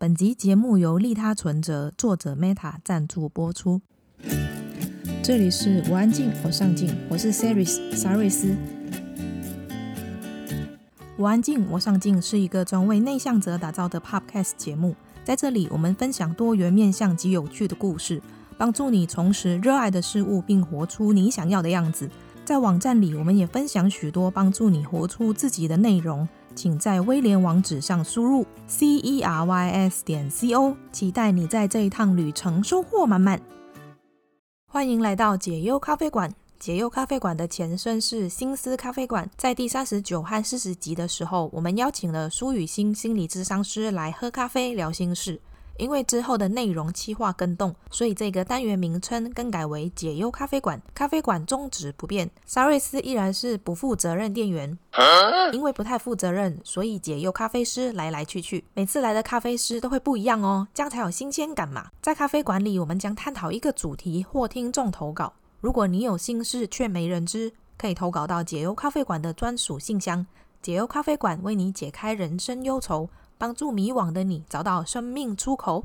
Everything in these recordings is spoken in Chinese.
本集节目由利他存折作者 Meta 赞助播出。这里是我安静，我上进，我是 Saris 沙瑞斯。我安静，我上进是一个专为内向者打造的 Podcast 节目，在这里我们分享多元面向及有趣的故事，帮助你重拾热爱的事物，并活出你想要的样子。在网站里，我们也分享许多帮助你活出自己的内容。请在威廉网址上输入 c e r y s 点 c o，期待你在这一趟旅程收获满满。欢迎来到解忧咖啡馆。解忧咖啡馆的前身是心思咖啡馆。在第三十九和四十集的时候，我们邀请了舒雨欣心理咨商师来喝咖啡聊心事。因为之后的内容企划更动，所以这个单元名称更改为解忧咖啡馆。咖啡馆宗旨不变，沙瑞斯依然是不负责任店员。因为不太负责任，所以解忧咖啡师来来去去，每次来的咖啡师都会不一样哦，这样才有新鲜感嘛。在咖啡馆里，我们将探讨一个主题或听众投稿。如果你有心事却没人知，可以投稿到解忧咖啡馆的专属信箱，解忧咖啡馆为你解开人生忧愁。帮助迷惘的你找到生命出口。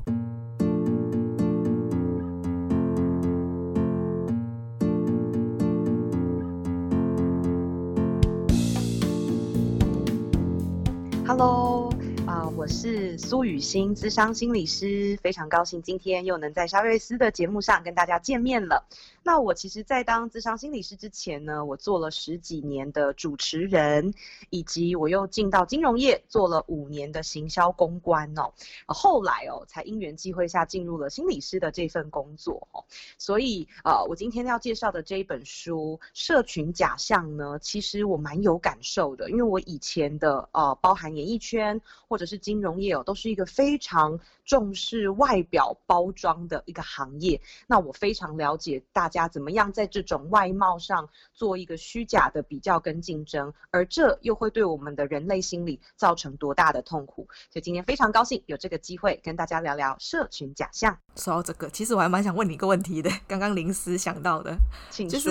Hello，啊、我是苏予昕，咨商心理师，非常高兴今天又能在沙瑞斯的节目上跟大家见面了。那我其实，在当智商心理师之前呢，我做了十几年的主持人，以及我又进到金融业做了五年的行销公关哦。后来哦，才因缘际会下进入了心理师的这份工作哦。所以呃，我今天要介绍的这一本书《社群假象》呢，其实我蛮有感受的，因为我以前的呃，包含演艺圈或者是金融业哦，都是一个非常重视外表包装的一个行业。那我非常了解大。家怎么样在这种外貌上做一个虚假的比较跟竞争，而这又会对我们的人类心理造成多大的痛苦？所以今天非常高兴有这个机会跟大家聊聊社群假象。说到这个，其实我还蛮想问你一个问题的，刚刚临时想到的，请说。就是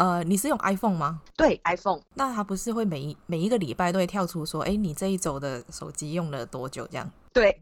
呃，你是用 iPhone 吗？对，iPhone。那它不是会每一每一个礼拜都会跳出说，哎，你这一周的手机用了多久？这样。对，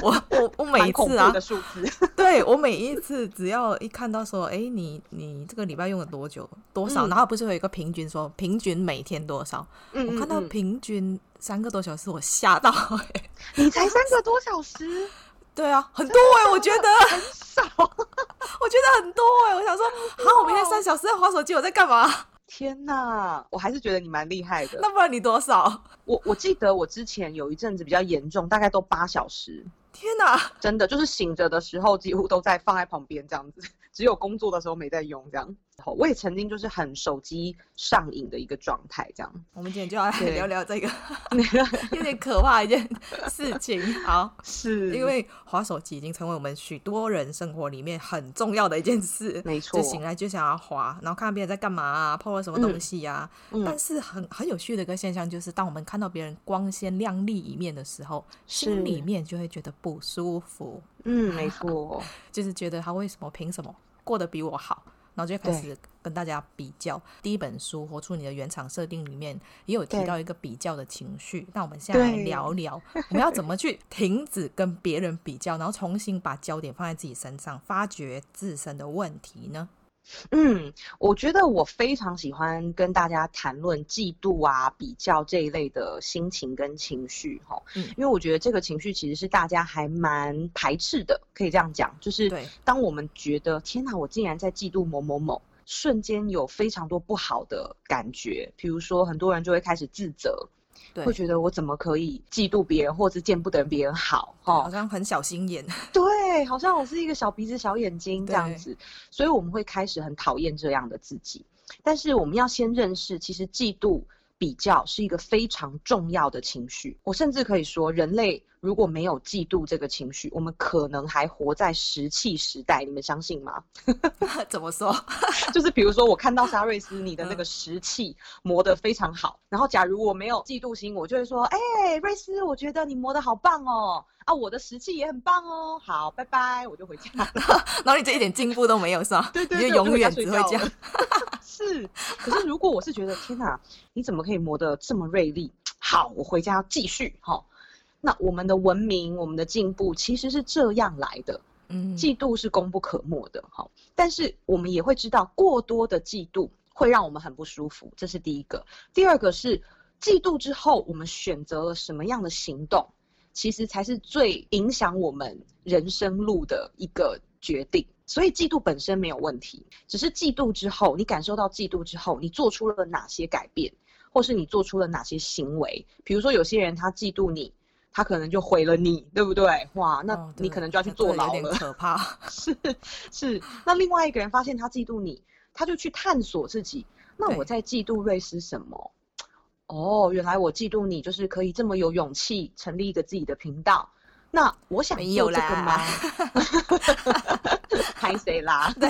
我我我 每一次啊，的数字。对，我每一次只要一看到说，哎，你你这个礼拜用了多久？多少？嗯、然后不是会有一个平均说，平均每天多少？嗯，我看到平均三个多小时，我吓到、欸。你才三个 多小时？对啊，很多哎、欸，我觉得很少，我觉得很多哎、欸，我想说，好，我每天三小时在划手机，我在干嘛？天呐，我还是觉得你蛮厉害的。那不然你多少？我我记得我之前有一阵子比较严重，大概都八小时。天哪，真的就是醒着的时候几乎都在放在旁边这样子，只有工作的时候没在用这样。我也曾经就是很手机上瘾的一个状态这样。我们今天就要来聊聊这个 有点可怕一件事情。好，是因为滑手机已经成为我们许多人生活里面很重要的一件事。没错，就醒来就想要滑，然后看看别人在干嘛啊，po 了什么东西啊。嗯嗯、但是很很有趣的一个现象就是，当我们看到别人光鲜亮丽一面的时候，心里面就会觉得。不舒服，嗯，没错，就是觉得他为什么凭什么过得比我好，然后就开始跟大家比较。第一本书《活出你的原厂设定》里面也有提到一个比较的情绪。那我们现在来聊聊，我们要怎么去停止跟别人比较，然后重新把焦点放在自己身上，发掘自身的问题呢？嗯，我觉得我非常喜欢跟大家谈论嫉妒啊、比较这一类的心情跟情绪哈，嗯，因为我觉得这个情绪其实是大家还蛮排斥的，可以这样讲，就是当我们觉得天哪，我竟然在嫉妒某某某，瞬间有非常多不好的感觉，比如说很多人就会开始自责。对，会觉得我怎么可以嫉妒别人，或者见不得别人好，哈，好像很小心眼。对，好像我是一个小鼻子小眼睛这样子，所以我们会开始很讨厌这样的自己。但是我们要先认识，其实嫉妒。比较是一个非常重要的情绪，我甚至可以说，人类如果没有嫉妒这个情绪，我们可能还活在石器时代。你们相信吗？怎么说？就是比如说，我看到沙瑞斯你的那个石器磨得非常好，然后假如我没有嫉妒心，我就会说，哎、欸，瑞斯，我觉得你磨得好棒哦，啊，我的石器也很棒哦，好，拜拜，我就回家了。然后你这一点进步都没有是吧？对对对，你就永远只会这样。是，可是如果我是觉得天哪，你怎么可以磨得这么锐利？好，我回家要继续哈。那我们的文明、我们的进步其实是这样来的。嗯，嫉妒是功不可没的，哈。但是我们也会知道，过多的嫉妒会让我们很不舒服，这是第一个。第二个是，嫉妒之后我们选择了什么样的行动，其实才是最影响我们人生路的一个决定。所以，嫉妒本身没有问题，只是嫉妒之后，你感受到嫉妒之后，你做出了哪些改变，或是你做出了哪些行为？比如说，有些人他嫉妒你，他可能就毁了你，对不对？哇，那你可能就要去坐牢了，可怕。是是。那另外一个人发现他嫉妒你，他就去探索自己。那我在嫉妒瑞丝什么？哦，原来我嫉妒你，就是可以这么有勇气成立一个自己的频道。那我想做这个吗？拍谁啦？对，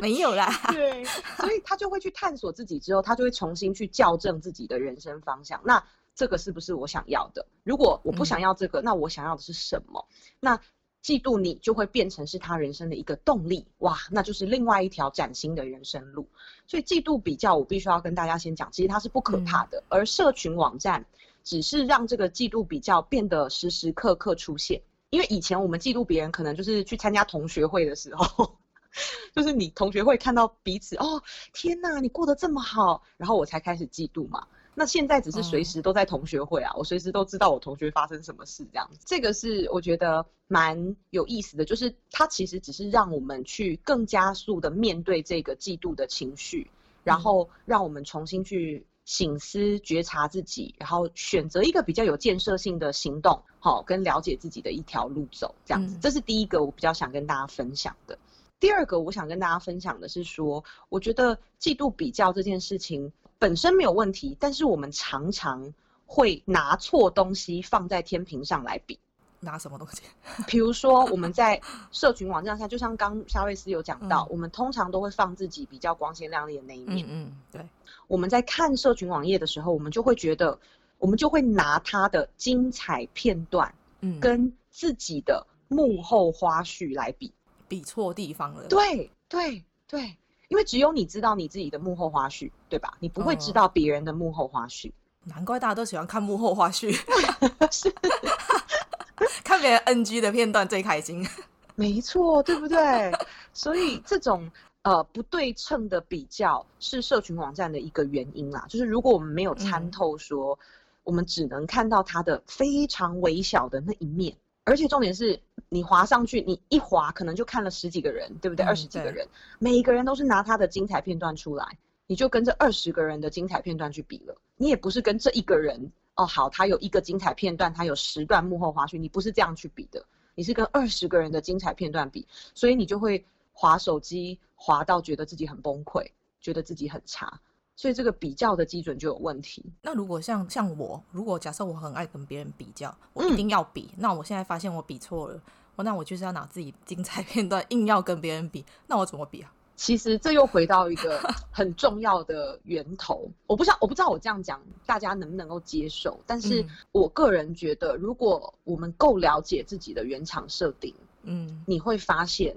没有啦。对，所以他就会去探索自己，之后他就会重新去校正自己的人生方向。那这个是不是我想要的？如果我不想要这个，嗯、那我想要的是什么？那嫉妒你就会变成是他人生的一个动力。哇，那就是另外一条崭新的人生路。所以嫉妒比较，我必须要跟大家先讲，其实它是不可怕的。嗯、而社群网站。只是让这个嫉妒比较变得时时刻刻出现，因为以前我们嫉妒别人，可能就是去参加同学会的时候，就是你同学会看到彼此，哦，天哪，你过得这么好，然后我才开始嫉妒嘛。那现在只是随时都在同学会啊，我随时都知道我同学发生什么事这样子。这个是我觉得蛮有意思的，就是它其实只是让我们去更加速的面对这个嫉妒的情绪，然后让我们重新去。醒思、觉察自己，然后选择一个比较有建设性的行动，好，跟了解自己的一条路走，这样子。这是第一个我比较想跟大家分享的。第二个，我想跟大家分享的是说，我觉得嫉妒比较这件事情本身没有问题，但是我们常常会拿错东西放在天平上来比。拿什么东西？比如说我们在社群网站上，就像刚夏瑞斯有讲到，我们通常都会放自己比较光鲜亮丽的那一面。嗯，对。我们在看社群网页的时候，我们就会觉得，我们就会拿他的精彩片段，嗯，跟自己的幕后花絮来比，比错地方了。对对对，因为只有你知道你自己的幕后花絮，对吧？你不会知道别人的幕后花絮。难怪大家都喜欢看幕后花絮，是。看别人 NG 的片段最开心，没错，对不对？所以这种呃不对称的比较是社群网站的一个原因啦。就是如果我们没有参透，说我们只能看到它的非常微小的那一面，而且重点是你滑上去，你一滑可能就看了十几个人，对不对？二十几个人，每一个人都是拿他的精彩片段出来，你就跟这二十个人的精彩片段去比了，你也不是跟这一个人。哦，好，他有一个精彩片段，他有十段幕后花絮，你不是这样去比的，你是跟二十个人的精彩片段比，所以你就会滑手机滑到觉得自己很崩溃，觉得自己很差，所以这个比较的基准就有问题。那如果像像我，如果假设我很爱跟别人比较，我一定要比，嗯，那我现在发现我比错了，那我就是要拿自己精彩片段硬要跟别人比，那我怎么比啊？其实这又回到一个很重要的源头，我不知道我不知道我这样讲大家能不能够接受，但是我个人觉得，如果我们够了解自己的原厂设定，嗯，你会发现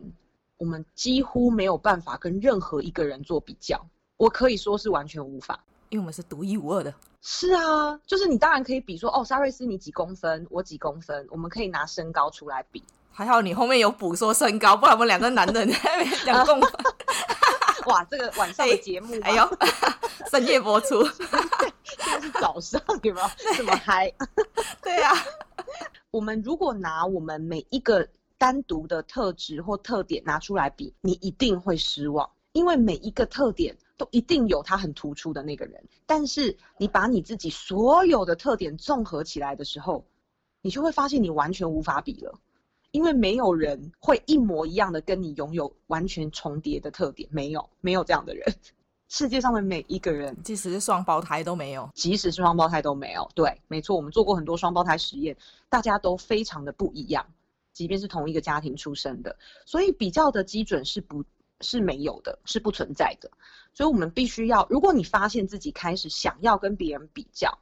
我们几乎没有办法跟任何一个人做比较，我可以说是完全无法，因为我们是独一无二的。是啊，就是你当然可以比说，哦，沙瑞斯你几公分，我几公分，我们可以拿身高出来比。还好你后面有补说身高，不然我们两个男人两公分。哇，这个晚上的节目，哎呦，深夜播出，现在是早上，有没有这么嗨？对呀、啊，我们如果拿我们每一个单独的特质或特点拿出来比，你一定会失望，因为每一个特点都一定有他很突出的那个人，但是你把你自己所有的特点综合起来的时候，你就会发现你完全无法比了。因为没有人会一模一样的跟你拥有完全重叠的特点，没有，没有这样的人。世界上的每一个人，即使是双胞胎都没有，即使是双胞胎都没有。对，没错，我们做过很多双胞胎实验，大家都非常的不一样，即便是同一个家庭出生的，所以比较的基准是不，是没有的，是不存在的。所以我们必须要，如果你发现自己开始想要跟别人比较，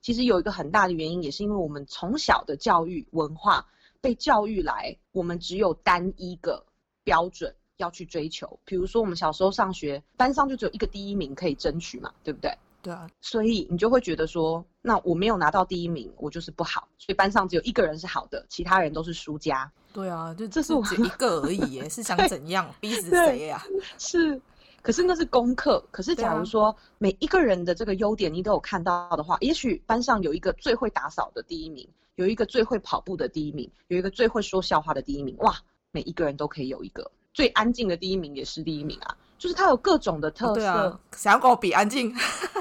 其实有一个很大的原因，也是因为我们从小的教育文化。被教育来，我们只有单一个标准要去追求。比如说，我们小时候上学，班上就只有一个第一名可以争取嘛，对不对？对啊，所以你就会觉得说，那我没有拿到第一名，我就是不好。所以班上只有一个人是好的，其他人都是输家。对啊，就这是我一个而已耶，是想怎样逼死谁呀？是。可是那是功课。可是假如说每一个人的这个优点你都有看到的话，也许班上有一个最会打扫的第一名，有一个最会跑步的第一名，有一个最会说笑话的第一名。哇，每一个人都可以有一个最安静的第一名，也是第一名啊！就是它有各种的特色。哦对啊，想要跟我比安静？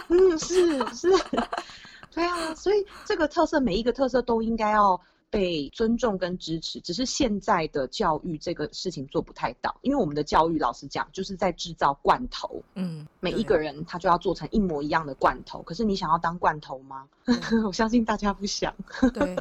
嗯，是是。对啊，所以这个特色，每一个特色都应该要。被尊重跟支持，只是现在的教育这个事情做不太到，因为我们的教育老实讲就是在制造罐头，嗯，每一个人他就要做成一模一样的罐头。可是你想要当罐头吗？我相信大家不想。对，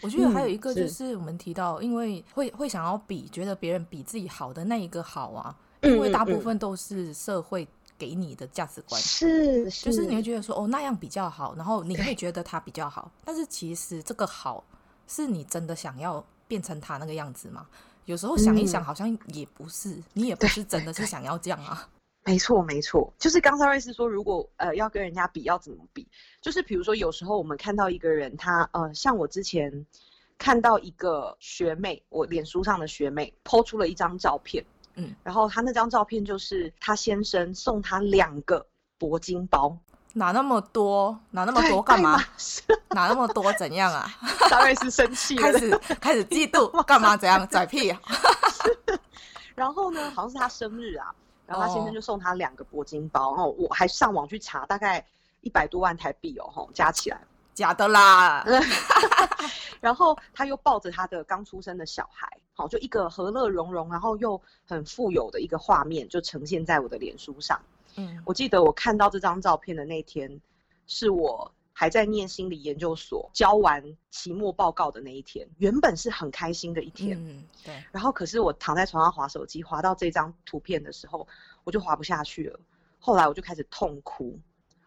我觉得还有一个就是我们提到，嗯、因为会会想要比，觉得别人比自己好的那一个好啊，因为大部分都是社会给你的价值观，是，是，就是你会觉得说哦那样比较好，然后你会觉得他比较好，但是其实这个好。是你真的想要变成他那个样子吗？有时候想一想，好像也不是，嗯、你也不是真的是想要这样啊。没错，没错，就是刚才瑞斯说，如果呃要跟人家比，要怎么比？就是比如说，有时候我们看到一个人，他呃，像我之前看到一个学妹，我脸书上的学妹 po 出了一张照片，嗯，然后她那张照片就是她先生送她两个铂金包。拿那么多，拿那么多干嘛？拿那么多怎样啊？大概是生气了，开始开始嫉妒，干嘛？怎样？拽屁啊！然后呢，好像是他生日啊，然后他先生就送他两个铂金包，然后我还上网去查，大概一百多万台币哦，吼，加起来。假的啦！然后他又抱着他的刚出生的小孩，好，就一个和乐融融，然后又很富有的一个画面，就呈现在我的脸书上。嗯，我记得我看到这张照片的那天，是我还在念心理研究所，交完期末报告的那一天。原本是很开心的一天，嗯，对。然后可是我躺在床上滑手机，滑到这张图片的时候，我就滑不下去了。后来我就开始痛哭，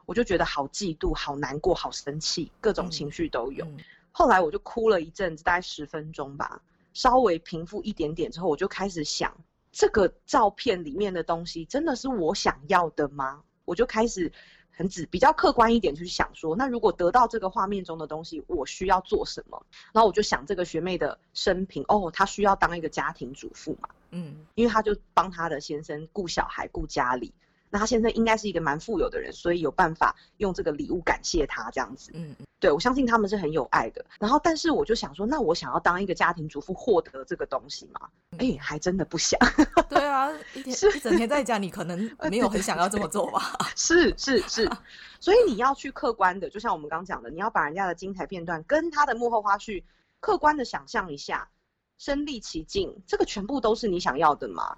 我就觉得好嫉妒、好难过、好生气，各种情绪都有。嗯，后来我就哭了一阵子，大概十分钟吧，稍微平复一点点之后，我就开始想。这个照片里面的东西真的是我想要的吗？我就开始很只比较客观一点去想说，那如果得到这个画面中的东西，我需要做什么？然后我就想这个学妹的生平，哦，她需要当一个家庭主妇嘛，嗯，因为她就帮她的先生顾小孩、顾家里。那他先生应该是一个蛮富有的人，所以有办法用这个礼物感谢他这样子。嗯嗯，对，我相信他们是很有爱的。然后，但是我就想说，那我想要当一个家庭主妇，获得这个东西吗？哎、嗯，还真的不想。对啊，一天一整天在家，你可能 没有很想要这么做吧？是是是，所以你要去客观的，就像我们刚刚讲的，你要把人家的精彩片段跟他的幕后花絮客观的想象一下，身历其境，这个全部都是你想要的吗？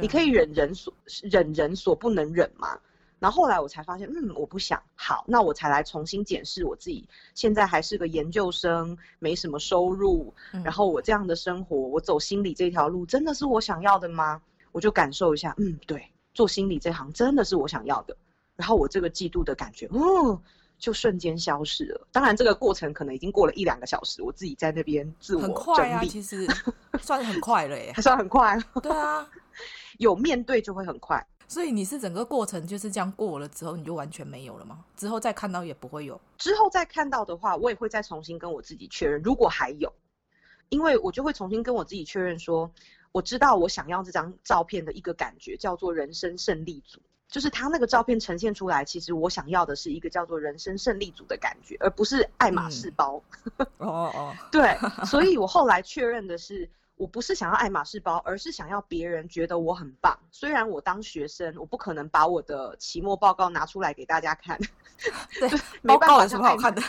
你可以忍人所忍人所不能忍吗？然后后来我才发现，嗯，我不想。好，那我才来重新检视我自己。现在还是个研究生，没什么收入，嗯、然后我这样的生活，我走心理这条路，真的是我想要的吗？我就感受一下，嗯，对，做心理这行真的是我想要的。然后我这个嫉妒的感觉，哦，就瞬间消失了。当然，这个过程可能已经过了一两个小时，我自己在那边自我整理。很快啊，其实算很快了耶，还算很快。对啊。有面对就会很快，所以你是整个过程就是这样过了之后，你就完全没有了吗？之后再看到也不会有？之后再看到的话，我也会再重新跟我自己确认，如果还有，因为我就会重新跟我自己确认说，我知道我想要这张照片的一个感觉叫做人生胜利组，就是他那个照片呈现出来，其实我想要的是一个叫做人生胜利组的感觉，而不是爱马仕包。哦哦，对，所以 我后来确认的是。我不是想要爱马仕包，而是想要别人觉得我很棒。虽然我当学生，我不可能把我的期末报告拿出来给大家看，对，没办法，有什么好看的？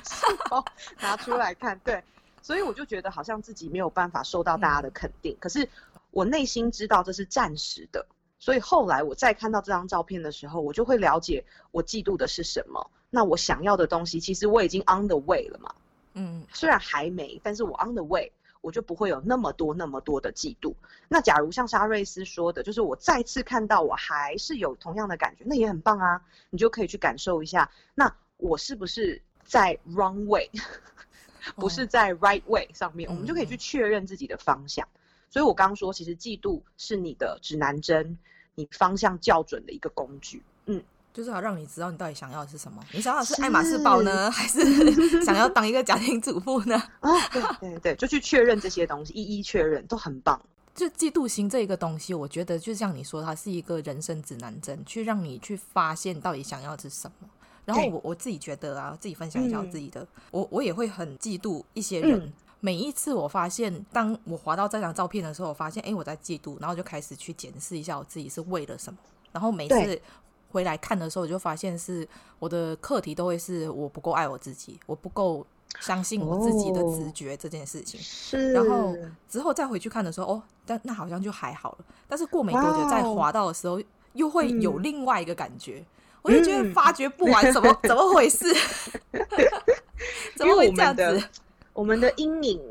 拿出来看，对，所以我就觉得好像自己没有办法受到大家的肯定。嗯、可是我内心知道这是暂时的，所以后来我再看到这张照片的时候，我就会了解我嫉妒的是什么。那我想要的东西，其实我已经 on the way 了嘛。嗯，虽然还没，但是我 on the way。我就不会有那么多那么多的嫉妒。那假如像沙瑞斯说的，就是我再次看到我还是有同样的感觉，那也很棒啊。你就可以去感受一下，那我是不是在 wrong way，不是在 right way 上面？我们就可以去确认自己的方向。所以我刚刚说，其实嫉妒是你的指南针，你方向校准的一个工具。嗯，就是要让你知道你到底想要的是什么。你想要的是爱马仕包呢，还是 想要当一个家庭主妇呢？啊，对对对，就去确认这些东西，一一确认都很棒。就嫉妒心这一个东西，我觉得就像你说，它是一个人生指南针，去让你去发现到底想要的是什么。然后我我自己觉得啊，自己分享一下我自己的，嗯、我我也会很嫉妒一些人。嗯、每一次我发现，当我滑到这张照片的时候，我发现哎，我在嫉妒，然后就开始去检视一下我自己是为了什么。然后每次回来看的时候，我就发现是我的课题都会是我不够爱我自己，我不够相信我自己的直觉这件事情。是、哦。然后之后再回去看的时候，哦，但那好像就还好了。但是过没多久再滑到的时候，又会有另外一个感觉。嗯我就觉得发掘不完，怎么、嗯、怎么回事？怎么会这样子？我们的阴影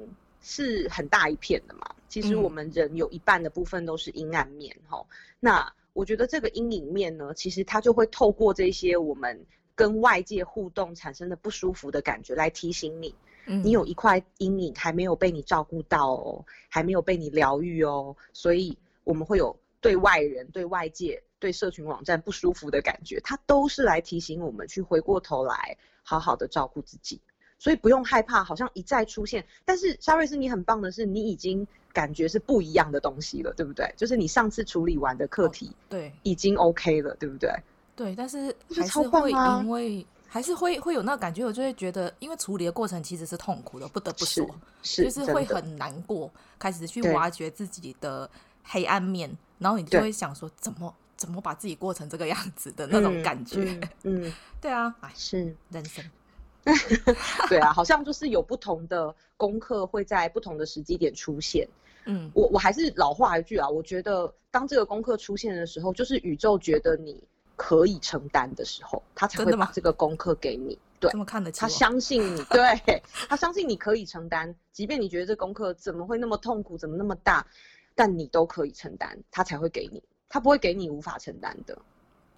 是很大一片的嘛。其实我们人有一半的部分都是阴暗面哈。嗯、那我觉得这个阴影面呢，其实它就会透过这些我们跟外界互动产生的不舒服的感觉来提醒你，嗯、你有一块阴影还没有被你照顾到哦，还没有被你疗愈哦。所以我们会有对外人、对外界。对社群网站不舒服的感觉，它都是来提醒我们去回过头来好好的照顾自己，所以不用害怕，好像一再出现。但是沙瑞斯，你很棒的是，你已经感觉是不一样的东西了，对不对？就是你上次处理完的课题，对，已经 OK 了，对不对？对，但是还是会因为还是会会有那个感觉，我就会觉得，因为处理的过程其实是痛苦的，不得不说，是，是就是会很难过，开始去挖掘自己的黑暗面，然后你就会想说，怎么？怎么把自己过成这个样子的那种感觉？嗯 对啊，哎，是人生。对啊，好像就是有不同的功课会在不同的时机点出现。嗯，我我还是老话一句啊，我觉得当这个功课出现的时候，就是宇宙觉得你可以承担的时候，他才会把这个功课给你。对，这么看得起？他相信你，对，他相信你可以承担，即便你觉得这功课怎么会那么痛苦，怎么那么大，但你都可以承担，他才会给你。他不会给你无法承担的，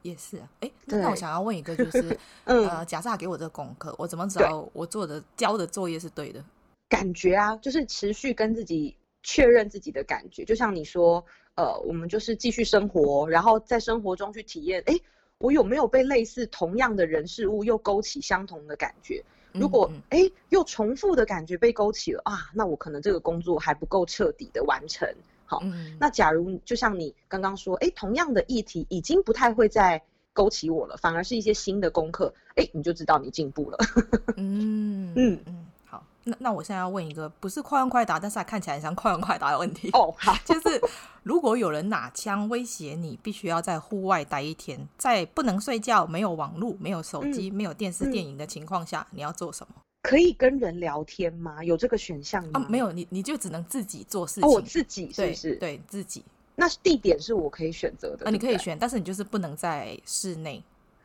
也是啊。哎，那我想要问一个，就是，嗯、呃，假设他给我这个功课，我怎么知道我做的交的作业是对的？感觉啊，就是持续跟自己确认自己的感觉。就像你说，呃，我们就是继续生活，然后在生活中去体验，哎，我有没有被类似同样的人事物又勾起相同的感觉？如果哎、又重复的感觉被勾起了啊，那我可能这个工作还不够彻底的完成。好，嗯、那假如就像你刚刚说，哎，同样的议题已经不太会再勾起我了，反而是一些新的功课，哎，你就知道你进步了。嗯嗯。嗯，好，那那我现在要问一个不是快问快答，但是还看起来像快问快答的问题哦，好，就是如果有人拿枪威胁你，必须要在户外待一天，在不能睡觉、没有网络、没有手机、嗯、没有电视、电影的情况下，嗯、你要做什么？可以跟人聊天吗？有这个选项吗？啊，没有，你你就只能自己做事情。哦，我自己是不是？对，对自己。那地点是我可以选择的。啊，你可以选，但是你就是不能在室内，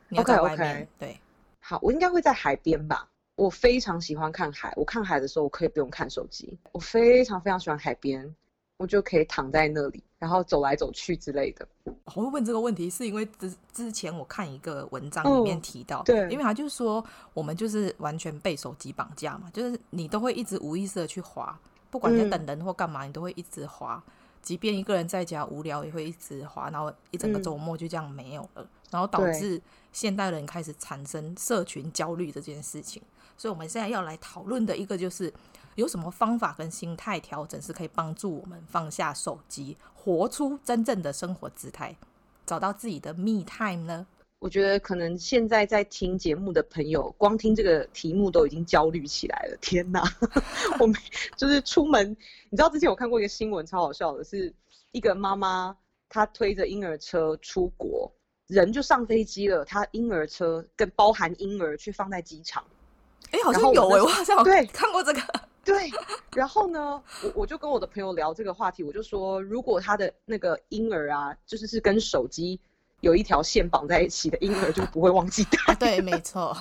你要在外面。Okay, okay. 对，好，我应该会在海边吧。我非常喜欢看海，我看海的时候我可以不用看手机，我非常非常喜欢海边。我就可以躺在那里，然后走来走去之类的。我会问这个问题，是因为之之前我看一个文章里面提到，哦、对，因为他就是说我们就是完全被手机绑架嘛，就是你都会一直无意识的去滑，不管在等人或干嘛，嗯、你都会一直滑。即便一个人在家无聊，也会一直滑，然后一整个周末就这样没有了，嗯、然后导致现代人开始产生社群焦虑这件事情。所以我们现在要来讨论的一个就是。有什么方法跟心态调整是可以帮助我们放下手机，活出真正的生活姿态，找到自己的 me time 呢？我觉得可能现在在听节目的朋友，光听这个题目都已经焦虑起来了。天哪！我们就是出门，你知道之前我看过一个新闻，超好笑的，是一个妈妈她推着婴儿车出国，人就上飞机了，她婴儿车跟包含婴儿去放在机场。哎、欸，好像有哎、欸，我好像对看过这个。对，然后呢，我我就跟我的朋友聊这个话题，我就说，如果他的那个婴儿啊，就是是跟手机有一条线绑在一起的婴儿，就不会忘记带。对，没错，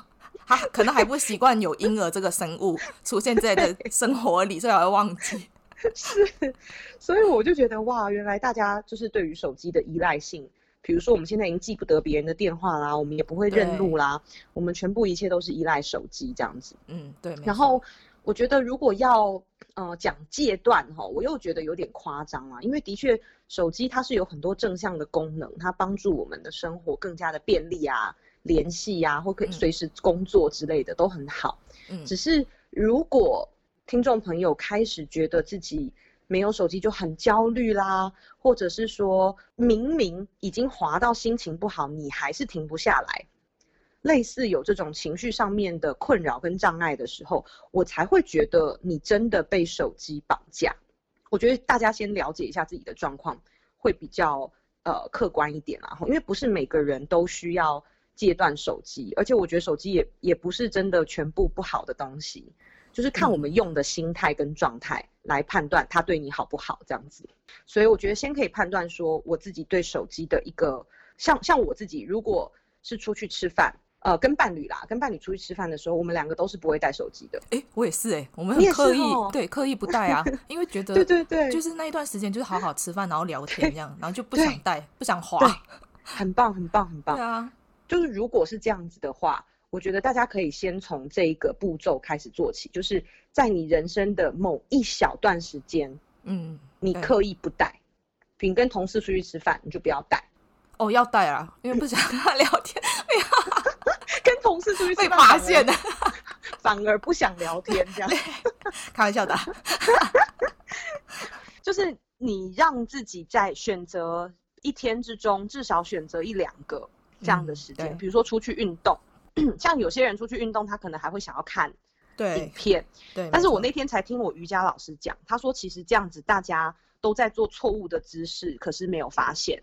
他可能还不习惯有婴儿这个生物出现在的生活里，所以还会忘记。是，所以我就觉得哇，原来大家就是对于手机的依赖性，比如说我们现在已经记不得别人的电话啦，我们也不会认路啦，我们全部一切都是依赖手机这样子。嗯，对，然后。我觉得如果要呃讲戒断哈，我又觉得有点夸张啊，因为的确手机它是有很多正向的功能，它帮助我们的生活更加的便利啊，联系呀，或可以随时工作之类的、嗯、都很好。嗯，只是如果听众朋友开始觉得自己没有手机就很焦虑啦，或者是说明明已经滑到心情不好，你还是停不下来，类似有这种情绪上面的困扰跟障碍的时候，我才会觉得你真的被手机绑架。我觉得大家先了解一下自己的状况，会比较呃客观一点啦，因为不是每个人都需要戒断手机，而且我觉得手机也也不是真的全部不好的东西。就是看我们用的心态跟状态来判断它对你好不好这样子，所以我觉得先可以判断说我自己对手机的一个像像我自己，如果是出去吃饭，呃，跟伴侣啦，跟伴侣出去吃饭的时候，我们两个都是不会带手机的。哎、欸，我也是哎、欸，我们很刻意对刻意不带啊，因为觉得对对对，就是那一段时间就是好好吃饭，然后聊天这样，然后就不想带，不想滑，很棒很棒很棒。对啊，就是如果是这样子的话。我觉得大家可以先从这一个步骤开始做起，就是在你人生的某一小段时间，嗯，你刻意不带，比如跟同事出去吃饭，你就不要带。哦，要带啊，因为不想跟他聊天。哎呀，跟同事出去被发现的，反而不想聊天，这样。开玩笑的。就是你让自己在选择一天之中，至少选择一两个这样的时间，嗯，比如说出去运动。像有些人出去运动，他可能还会想要看影片，对。对，但是我那天才听我瑜伽老师讲，他说其实这样子大家都在做错误的姿势，可是没有发现。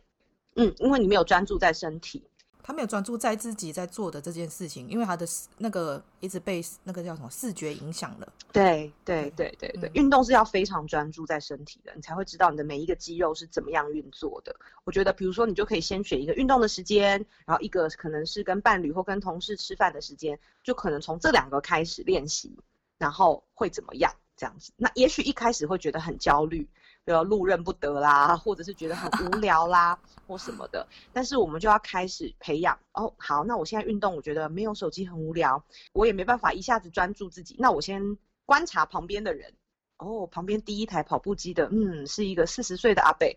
嗯，因为你没有专注在身体。他没有专注在自己在做的这件事情，因为他的那个一直被那个叫什么视觉影响了。对对对对对，运动是要非常专注在身体的，你才会知道你的每一个肌肉是怎么样运作的。我觉得，比如说，你就可以先选一个运动的时间，然后一个可能是跟伴侣或跟同事吃饭的时间，就可能从这两个开始练习，然后会怎么样？这样子，那也许一开始会觉得很焦虑。比如路认不得啦，或者是觉得很无聊啦，或什么的。但是我们就要开始培养哦。好，那我现在运动，我觉得没有手机很无聊，我也没办法一下子专注自己。那我先观察旁边的人。哦，旁边第一台跑步机的，嗯，是一个四十岁的阿伯。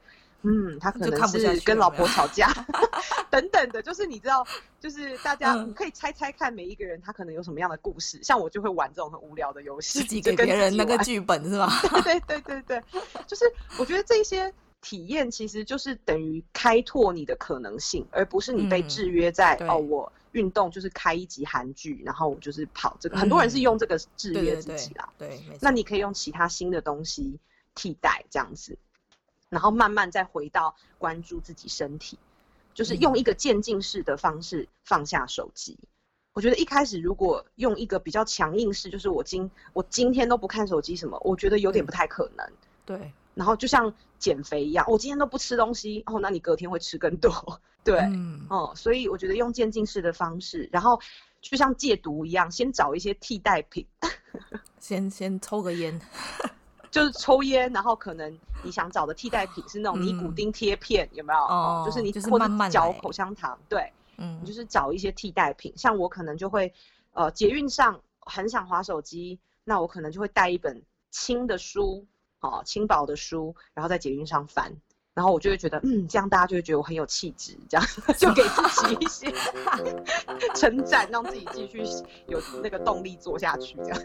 嗯，他可能是跟老婆吵架，等等的，就是你知道，就是大家你可以猜猜看，每一个人他可能有什么样的故事。像我就会玩这种很无聊的游戏，自己给别人那个剧本是吧？对对对对对，就是我觉得这些体验其实就是等于开拓你的可能性，而不是你被制约在、嗯、哦，我运动就是开一集韩剧，然后我就是跑这个、嗯。很多人是用这个制约自己啦，对，对，对，那你可以用其他新的东西替代这样子。然后慢慢再回到关注自己身体，就是用一个渐进式的方式放下手机。嗯。我觉得一开始如果用一个比较强硬式，就是我今我今天都不看手机什么，我觉得有点不太可能。对。然后就像减肥一样，我今天都不吃东西，哦，那你隔天会吃更多。对。嗯。哦，所以我觉得用渐进式的方式，然后就像戒毒一样，先找一些替代品，先先抽个烟。就是抽烟，然后可能你想找的替代品是那种尼古丁贴片，嗯，有没有？哦，就是你或者嚼口香糖，对，嗯，你就是找一些替代品。像我可能就会，呃，捷运上很想划手机，那我可能就会带一本轻的书，哦，轻薄的书，然后在捷运上翻，然后我就会觉得，嗯，这样大家就会觉得我很有气质，这样 就给自己一些 称赞，让自己继续有那个动力做下去，这样。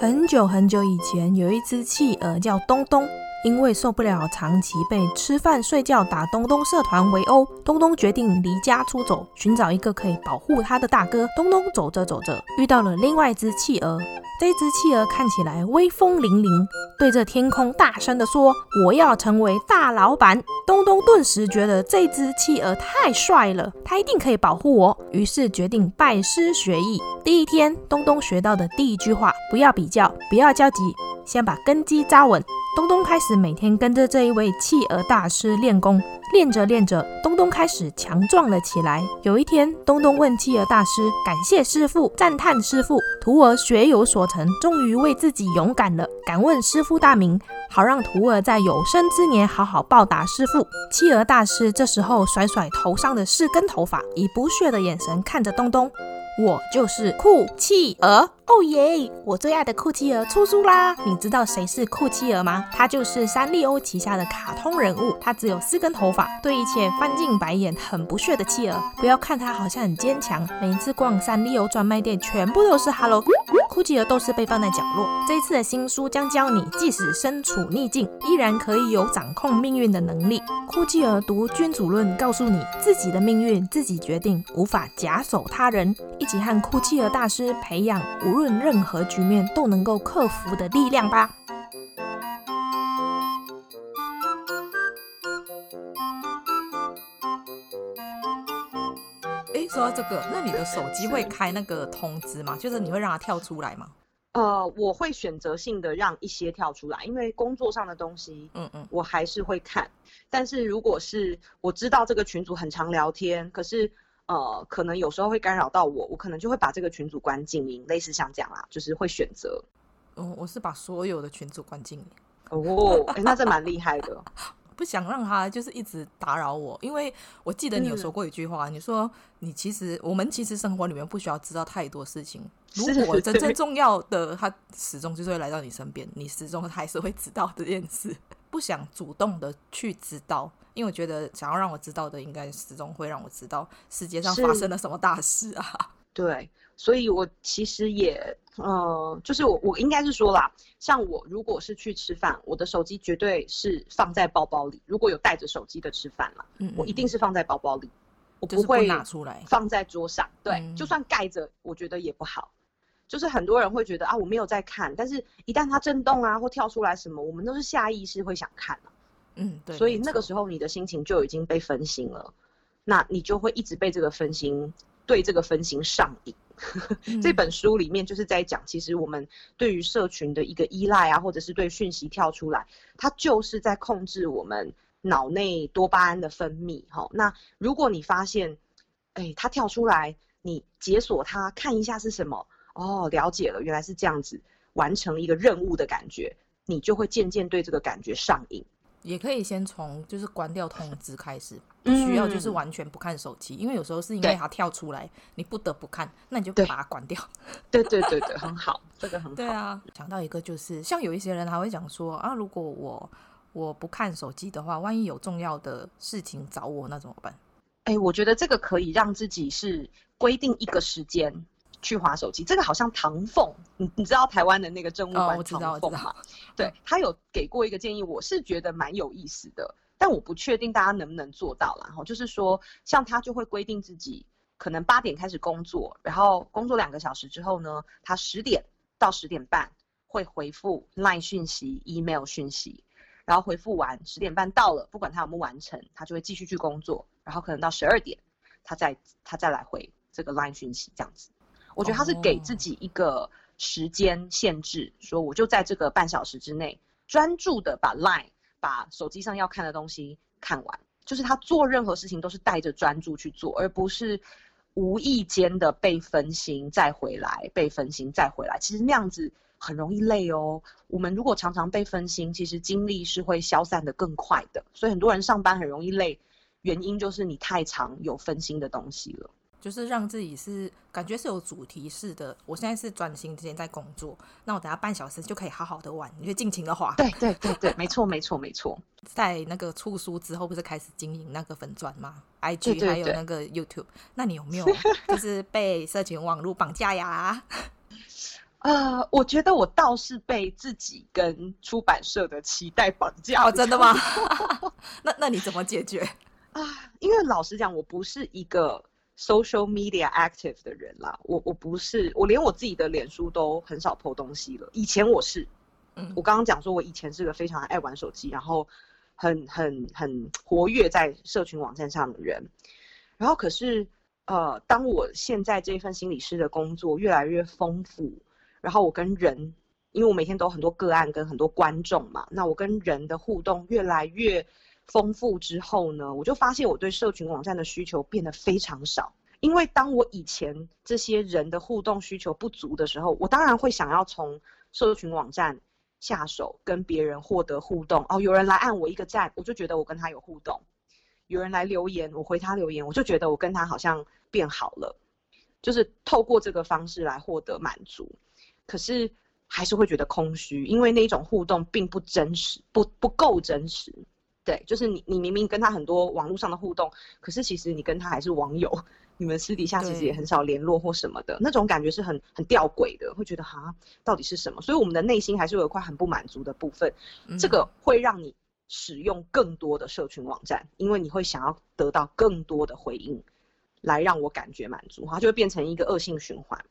很久很久以前，有一只企鹅叫东东，因为受不了长期被吃饭、睡觉、打东东社团围殴，东东决定离家出走，寻找一个可以保护他的大哥。东东走着走着，遇到了另外一只企鹅。这只企鹅看起来威风凛凛，对着天空大声地说：“我要成为大老板。”东东顿时觉得这只企鹅太帅了，他一定可以保护我，于是决定拜师学艺。第一天，东东学到的第一句话：“不要比较，不要焦急，先把根基扎稳。”东东开始每天跟着这一位企鹅大师练功。练着练着，东东开始强壮了起来。有一天，东东问企鹅大师：“感谢师父，赞叹师父，徒儿学有所成，终于为自己勇敢了。敢问师父大名，好让徒儿在有生之年好好报答师父。”企鹅大师这时候甩甩头上的四根头发，以不屑的眼神看着东东。我就是酷企鹅。哦耶！我最爱的酷企鹅出书啦！你知道谁是酷企鹅吗？他就是三丽鸥旗下的卡通人物。他只有四根头发，对一切翻进白眼，很不屑的企鹅。不要看他好像很坚强，每一次逛三丽鸥专卖店，全部都是 Hello。酷企鹅都是被放在角落。这一次的新书将教你，即使身处逆境，依然可以有掌控命运的能力。酷企鹅读君主论，告诉你自己的命运自己决定，无法假手他人。一起和酷企鹅大师培养无论任何局面都能够克服的力量吧。哎，说到这个，那你的手机会开那个通知吗？就是你会让它跳出来吗？呃，我会选择性的让一些跳出来，因为工作上的东西，嗯嗯，我还是会看。但是如果是我知道这个群组很常聊天，可是。呃，可能有时候会干扰到我，我可能就会把这个群组关静音，类似像这样啦，就是会选择。嗯，我是把所有的群组关静音。哦，哎、欸，那这蛮厉害的。不想让他就是一直打扰我，因为我记得你有说过一句话，嗯、你说你其实我们其实生活里面不需要知道太多事情，如果真正重要的，他始终就是会来到你身边，你始终还是会知道这件事。不想主动的去知道，因为我觉得想要让我知道的，应该始终会让我知道世界上发生了什么大事啊。对，所以我其实也，呃，就是我我应该是说啦，像我如果是去吃饭，我的手机绝对是放在包包里。如果有带着手机的吃饭啦，嗯，嗯，我一定是放在包包里，我不会拿出来放在桌上。对，嗯、就算盖着，我觉得也不好。就是很多人会觉得啊，我没有在看，但是一旦它震动啊或跳出来什么，我们都是下意识会想看啊。嗯，对。所以那个时候你的心情就已经被分心了，那你就会一直被这个分心，对这个分心上瘾。嗯、这本书里面就是在讲，其实我们对于社群的一个依赖啊，或者是对讯息跳出来，它就是在控制我们脑内多巴胺的分泌。哈，那如果你发现，哎，它跳出来，你解锁它看一下是什么。哦，了解了，原来是这样子，完成一个任务的感觉，你就会渐渐对这个感觉上瘾。也可以先从就是关掉通知开始，不需要就是完全不看手机，嗯、因为有时候是因为它跳出来，你不得不看，那你就把它关掉。对对对对，很好，这个很好。对啊，想到一个就是，像有一些人还会讲说啊，如果我我不看手机的话，万一有重要的事情找我，那怎么办？哎，我觉得这个可以让自己是规定一个时间。去划手机，这个好像唐凤，你你知道台湾的那个政务官唐凤吗？对，他有给过一个建议，我是觉得蛮有意思的，但我不确定大家能不能做到啦。然后就是说，像他就会规定自己可能八点开始工作，然后工作两个小时之后呢，他十点到十点半会回复 LINE 讯息、email 讯息，然后回复完十点半到了，不管他有没有完成，他就会继续去工作，然后可能到十二点，他再他再来回这个 LINE 讯息这样子。我觉得他是给自己一个时间限制，说我就在这个半小时之内专注的把 Line、把手机上要看的东西看完。就是他做任何事情都是带着专注去做，而不是无意间的被分心再回来，被分心再回来。其实那样子很容易累哦。我们如果常常被分心，其实精力是会消散的更快的。所以很多人上班很容易累，原因就是你太常有分心的东西了。就是让自己是感觉是有主题式的。我现在是专心之前在工作，那我等下半小时就可以好好的玩，你就尽情的滑。对对对对，没错没错没错。在那个出书之后，不是开始经营那个粉钻吗？IG 还有那个 YouTube，那你有没有 就是被社群网络绑架呀？呃，我觉得我倒是被自己跟出版社的期待绑架。哦，真的吗？那那你怎么解决啊？因为老实讲，我不是一个。Social media active 的人啦，我我不是，我连我自己的脸书都很少 po 东西了。以前我是，嗯，我刚刚讲说，我以前是个非常爱玩手机，然后很很很活跃在社群网站上的人。然后可是，呃，当我现在这份心理师的工作越来越丰富，然后我跟人，因为我每天都有很多个案跟很多观众嘛，那我跟人的互动越来越。丰富之后呢，我就发现我对社群网站的需求变得非常少。因为当我以前这些人的互动需求不足的时候，我当然会想要从社群网站下手，跟别人获得互动。哦，有人来按我一个赞，我就觉得我跟他有互动；有人来留言，我回他留言，我就觉得我跟他好像变好了。就是透过这个方式来获得满足，可是还是会觉得空虚，因为那种互动并不真实，不不够真实。对，就是你你明明跟他很多网络上的互动，可是其实你跟他还是网友，你们私底下其实也很少联络或什么的，那种感觉是很很吊诡的，会觉得哈，到底是什么？所以我们的内心还是有一块很不满足的部分，嗯、这个会让你使用更多的社群网站，因为你会想要得到更多的回应，来让我感觉满足，它就会变成一个恶性循环。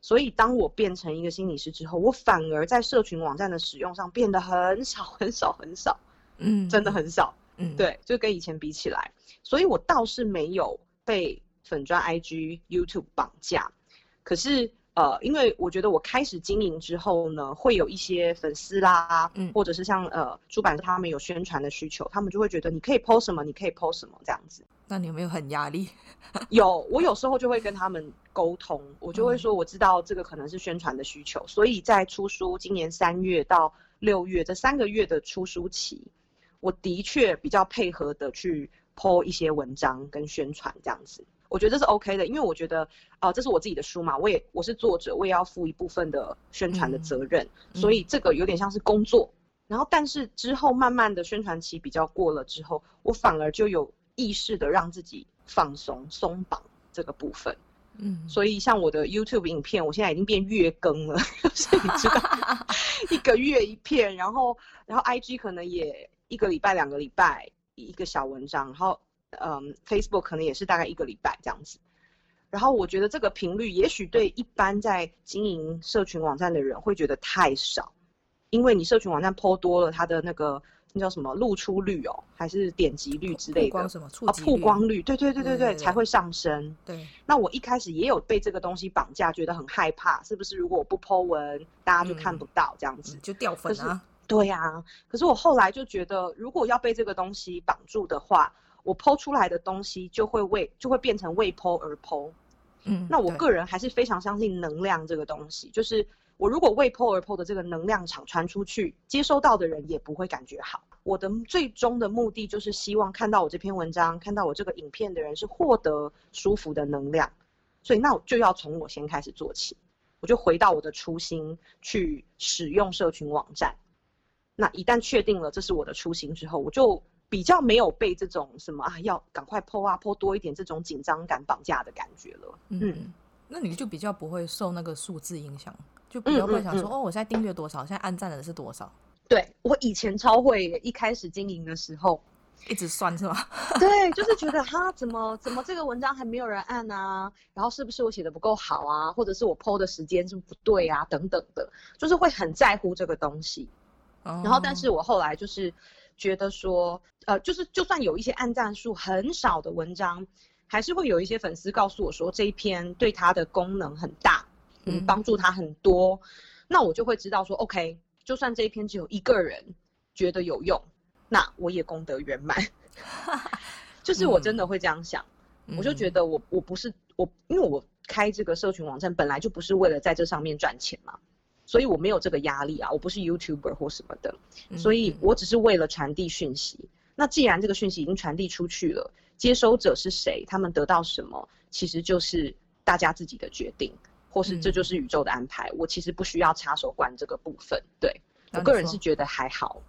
所以当我变成一个心理师之后，我反而在社群网站的使用上变得很少很少很少。嗯，真的很少，嗯，对，就跟以前比起来，所以我倒是没有被粉砖、IG、YouTube 绑架，可是呃，因为我觉得我开始经营之后呢，会有一些粉丝啦，嗯，或者是像呃出版社他们有宣传的需求，他们就会觉得你可以 post 什么，你可以 post 什么这样子。那你有没有很压力？有，我有时候就会跟他们沟通，我就会说我知道这个可能是宣传的需求，所以在出书今年三月到六月这三个月的出书期。我的确比较配合的去 po 一些文章跟宣传这样子，我觉得这是 OK 的，因为我觉得啊、呃，这是我自己的书嘛，我也我是作者，我也要负一部分的宣传的责任，嗯、所以这个有点像是工作。然后，但是之后慢慢的宣传期比较过了之后，我反而就有意识的让自己放松松绑这个部分。嗯，所以像我的 YouTube 影片，我现在已经变月更了，所以你知道，一个月一片，然后然后 IG 可能也。一个礼拜、两个礼拜一个小文章，然后，嗯，Facebook 可能也是大概一个礼拜这样子。然后我觉得这个频率，也许对一般在经营社群网站的人会觉得太少，因为你社群网站 po 多了，它的那个那叫什么露出率哦，还是点击率之类的，曝光什么？啊，曝光率，对对对对对，才会上升。对。那我一开始也有被这个东西绑架，觉得很害怕，是不是？如果我不 po 文，大家就看不到这样子，嗯、就掉粉啊。对呀、啊，可是我后来就觉得，如果要被这个东西绑住的话，我 po 出来的东西就会为就会变成为 po 而 po。嗯，那我个人还是非常相信能量这个东西，就是我如果为 po 而 po 的这个能量场传出去，接收到的人也不会感觉好。我的最终的目的就是希望看到我这篇文章、看到我这个影片的人是获得舒服的能量，所以那我就要从我先开始做起，我就回到我的初心去使用社群网站。那一旦确定了这是我的初心之后，我就比较没有被这种什么啊要赶快 po 啊 po 多一点这种紧张感绑架的感觉了。嗯，嗯，那你就比较不会受那个数字影响，就比较会想说嗯嗯嗯哦，我现在订阅多少，现在按赞的是多少？对，我以前超会，一开始经营的时候一直算是吗？对，就是觉得哈怎么怎么这个文章还没有人按啊，然后是不是我写的不够好啊，或者是我 po 的时间是不对啊等等的，就是会很在乎这个东西。然后，但是我后来就是觉得说，呃，就是就算有一些按赞数很少的文章，还是会有一些粉丝告诉我说这一篇对他的功能很大，嗯，帮助他很多，那我就会知道说，OK，就算这一篇只有一个人觉得有用，那我也功德圆满。就是我真的会这样想，我就觉得我我不是我，因为我开这个社群网站本来就不是为了在这上面赚钱嘛。所以我没有这个压力啊，我不是 YouTuber 或什么的，所以我只是为了传递讯息。嗯、那既然这个讯息已经传递出去了，接收者是谁，他们得到什么，其实就是大家自己的决定，或是这就是宇宙的安排。嗯、我其实不需要插手管这个部分。对，我个人是觉得还好。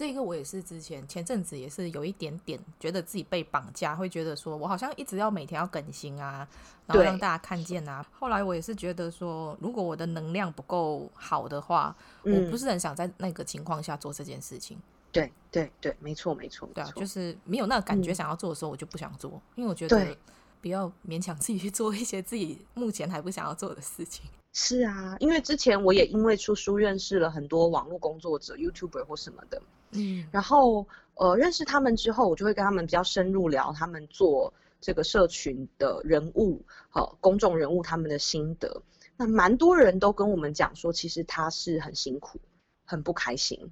这个我也是之前前阵子也是有一点点觉得自己被绑架，会觉得说我好像一直要每天要更新啊，然后让大家看见啊。后来我也是觉得说，如果我的能量不够好的话，嗯、我不是很想在那个情况下做这件事情。对对对，没错没错，对啊，就是没有那个感觉想要做的时候，我就不想做，嗯、因为我觉得不要勉强自己去做一些自己目前还不想要做的事情。是啊，因为之前我也因为出书认识了很多网络工作者、YouTuber 或什么的。嗯，然后呃，认识他们之后，我就会跟他们比较深入聊他们做这个社群的人物，好、呃，公众人物他们的心得。那蛮多人都跟我们讲说，其实他是很辛苦，很不开心。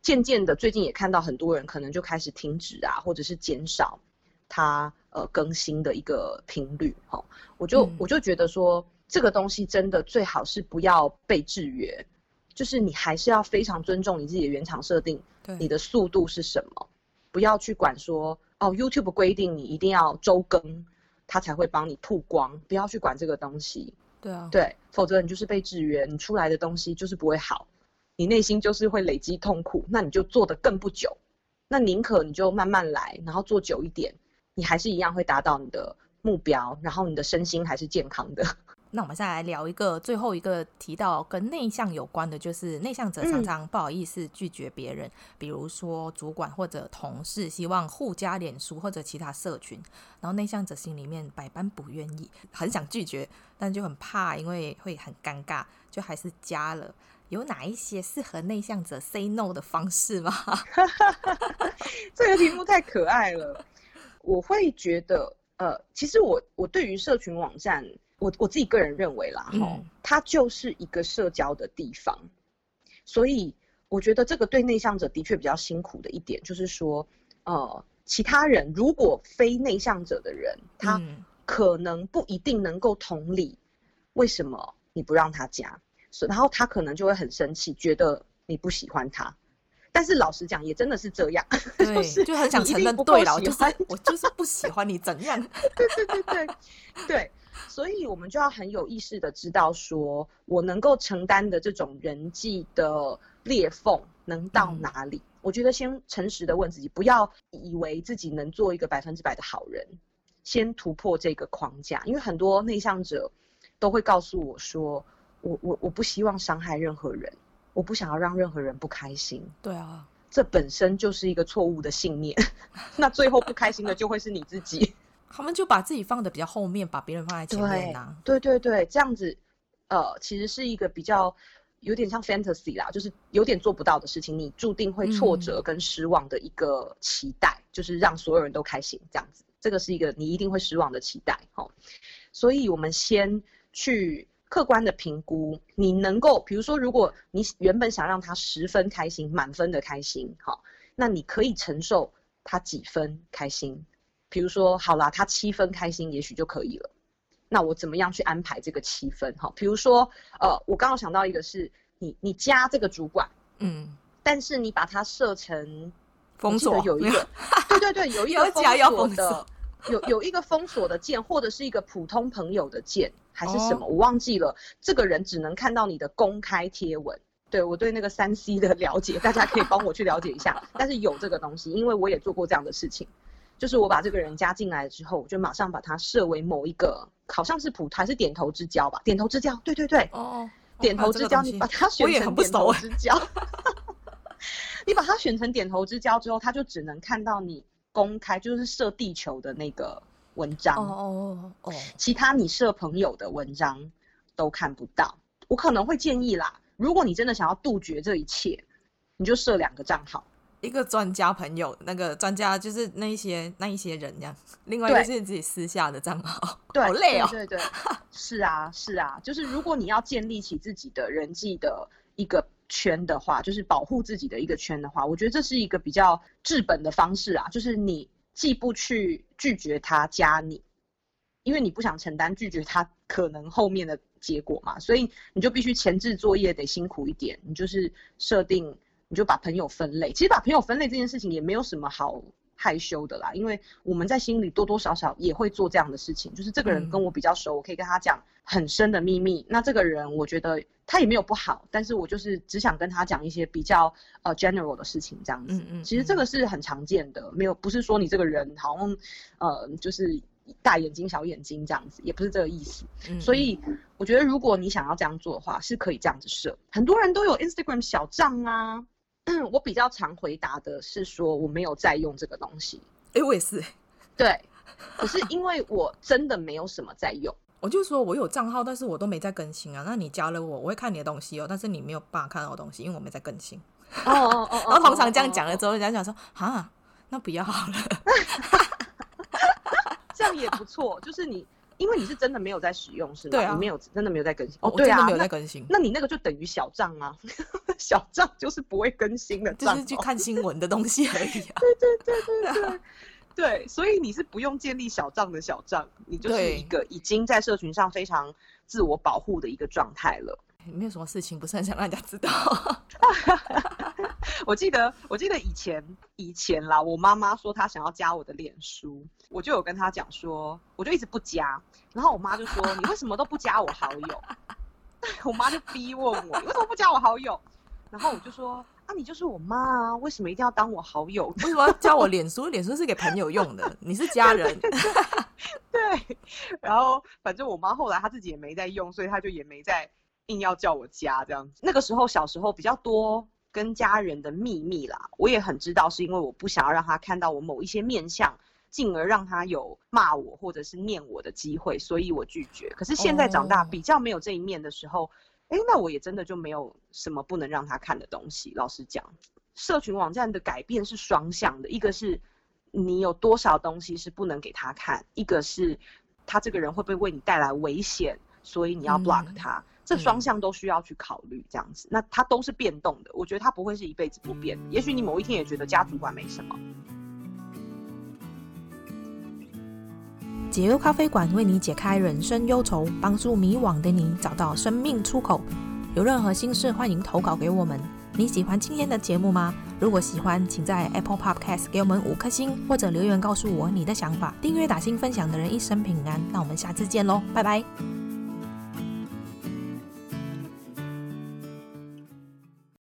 渐渐的，最近也看到很多人可能就开始停止啊，或者是减少他呃更新的一个频率。好、呃，我就、嗯、我就觉得说，这个东西真的最好是不要被制约。就是你还是要非常尊重你自己的原厂设定，对你的速度是什么，不要去管说哦，YouTube 规定你一定要周更，它才会帮你曝光，不要去管这个东西。对啊，对，否则你就是被制约，你出来的东西就是不会好，你内心就是会累积痛苦，那你就做的更不久。那宁可你就慢慢来，然后做久一点，你还是一样会达到你的目标，然后你的身心还是健康的。那我们再来聊一个最后一个提到跟内向有关的，就是内向者常常不好意思拒绝别人，嗯、比如说主管或者同事希望互加脸书或者其他社群，然后内向者心里面百般不愿意，很想拒绝，但就很怕，因为会很尴尬，就还是加了。有哪一些适合内向者 say no 的方式吗？这个题目太可爱了。我会觉得，呃，其实我我对于社群网站，我我自己个人认为啦，哈、嗯，它就是一个社交的地方。所以我觉得这个对内向者的确比较辛苦的一点，就是说，呃，其他人如果非内向者的人，他可能不一定能够同理为什么你不让他加。然后他可能就会很生气，觉得你不喜欢他。但是老实讲，也真的是这样，对，就是就很想承认，对了，我就是我就是不喜欢你，怎样？对对对对对，所以我们就要很有意识的知道说，说我能够承担的这种人际的裂缝能到哪里？嗯、我觉得先诚实的问自己，不要以为自己能做一个百分之百的好人，先突破这个框架，因为很多内向者都会告诉我说。我我我不希望伤害任何人，我不想要让任何人不开心。对啊，这本身就是一个错误的信念。那最后不开心的就会是你自己。他们就把自己放的比较后面，把别人放在前面啊。对对对，这样子，呃，其实是一个比较有点像 fantasy 啦，就是有点做不到的事情。你注定会挫折跟失望的一个期待，嗯、就是让所有人都开心这样子。这个是一个你一定会失望的期待。哈，所以我们先去。客观的评估，你能够，比如说，如果你原本想让他十分开心，满分的开心，好，那你可以承受他几分开心。比如说，好啦，他七分开心，也许就可以了。那我怎么样去安排这个七分？哈，比如说，呃，我刚刚想到一个是你，你加这个主管，嗯，但是你把它设成封锁，有一个，对对对，有一个 封锁的。有有一个封锁的键，或者是一个普通朋友的键，还是什么？我忘记了。这个人只能看到你的公开贴文。对，我对那个三 C 的了解，大家可以帮我去了解一下。但是有这个东西，因为我也做过这样的事情，就是我把这个人加进来之后，我就马上把他设为某一个，好像是普还是点头之交吧？点头之交，对对对。哦。点头之交，你把他选成点头之交。你把他选成点头之交之后，他就只能看到你。公开就是设地球的那个文章哦哦哦，其他你设朋友的文章都看不到。我可能会建议啦，如果你真的想要杜绝这一切，你就设两个账号，一个专家朋友，那个专家就是那一些那一些人这样，另外一个是自己私下的账号。对，好累哦。对对对，是啊是啊，就是如果你要建立起自己的人际的一个。圈的话，就是保护自己的一个圈的话，我觉得这是一个比较治本的方式啊。就是你既不去拒绝他加你，因为你不想承担拒绝他可能后面的结果嘛，所以你就必须前置作业得辛苦一点。你就是设定，你就把朋友分类。其实把朋友分类这件事情也没有什么好。害羞的啦，因为我们在心里多多少少也会做这样的事情。就是这个人跟我比较熟，我可以跟他讲很深的秘密。那这个人，我觉得他也没有不好，但是我就是只想跟他讲一些比较呃 general 的事情，这样子。嗯嗯。其实这个是很常见的，没有不是说你这个人好像呃就是大眼睛小眼睛这样子，也不是这个意思。嗯。所以我觉得如果你想要这样做的话，是可以这样子设。很多人都有 Instagram 小账啊。嗯，我比较常回答的是说我没有在用这个东西。哎、欸，我也是。对，可是因为我真的没有什么在用。我就说我有账号，但是我都没在更新啊。那你加了我，我会看你的东西哦，但是你没有办法看到我东西，因为我没在更新。哦哦哦。然后通常这样讲了之后，人家讲说哈，那不要好了。这样也不错，就是你。因为你是真的没有在使用，是吗？对啊，你没有真的没有在更新。哦，对啊，没有在更新。那，那你那个就等于小账啊，小账就是不会更新的账，就是去看新闻的东西而已啊。对对对对对，对，所以你是不用建立小账的小账，你就是一个已经在社群上非常自我保护的一个状态了。没有什么事情不是很想让人家知道。我记得，我记得以前以前啦，我妈妈说她想要加我的脸书，我就有跟她讲说，我就一直不加，然后我妈就说你为什么都不加我好友？我妈就逼问我，你为什么不加我好友？然后我就说啊，你就是我妈啊，为什么一定要当我好友？为什么要加我脸书？脸书是给朋友用的，你是家人。对，然后反正我妈后来她自己也没在用，所以她就也没在硬要叫我加这样子。那个时候小时候比较多跟家人的秘密啦，我也很知道，是因为我不想要让他看到我某一些面相，进而让他有骂我或者是念我的机会，所以我拒绝。可是现在长大比较没有这一面的时候。Oh. 哎，那我也真的就没有什么不能让他看的东西。老实讲，社群网站的改变是双向的，一个是你有多少东西是不能给他看，一个是他这个人会不会为你带来危险，所以你要 block 他。嗯、这双向都需要去考虑，这样子，那它都是变动的。我觉得它不会是一辈子不变。也许你某一天也觉得家主管没什么。解忧咖啡馆为你解开人生忧愁，帮助迷惘的你找到生命出口。有任何心事，欢迎投稿给我们。你喜欢今天的节目吗？如果喜欢，请在 Apple Podcast 给我们五颗星，或者留言告诉我你的想法。订阅打新分享的人一生平安。那我们下次见喽，拜拜。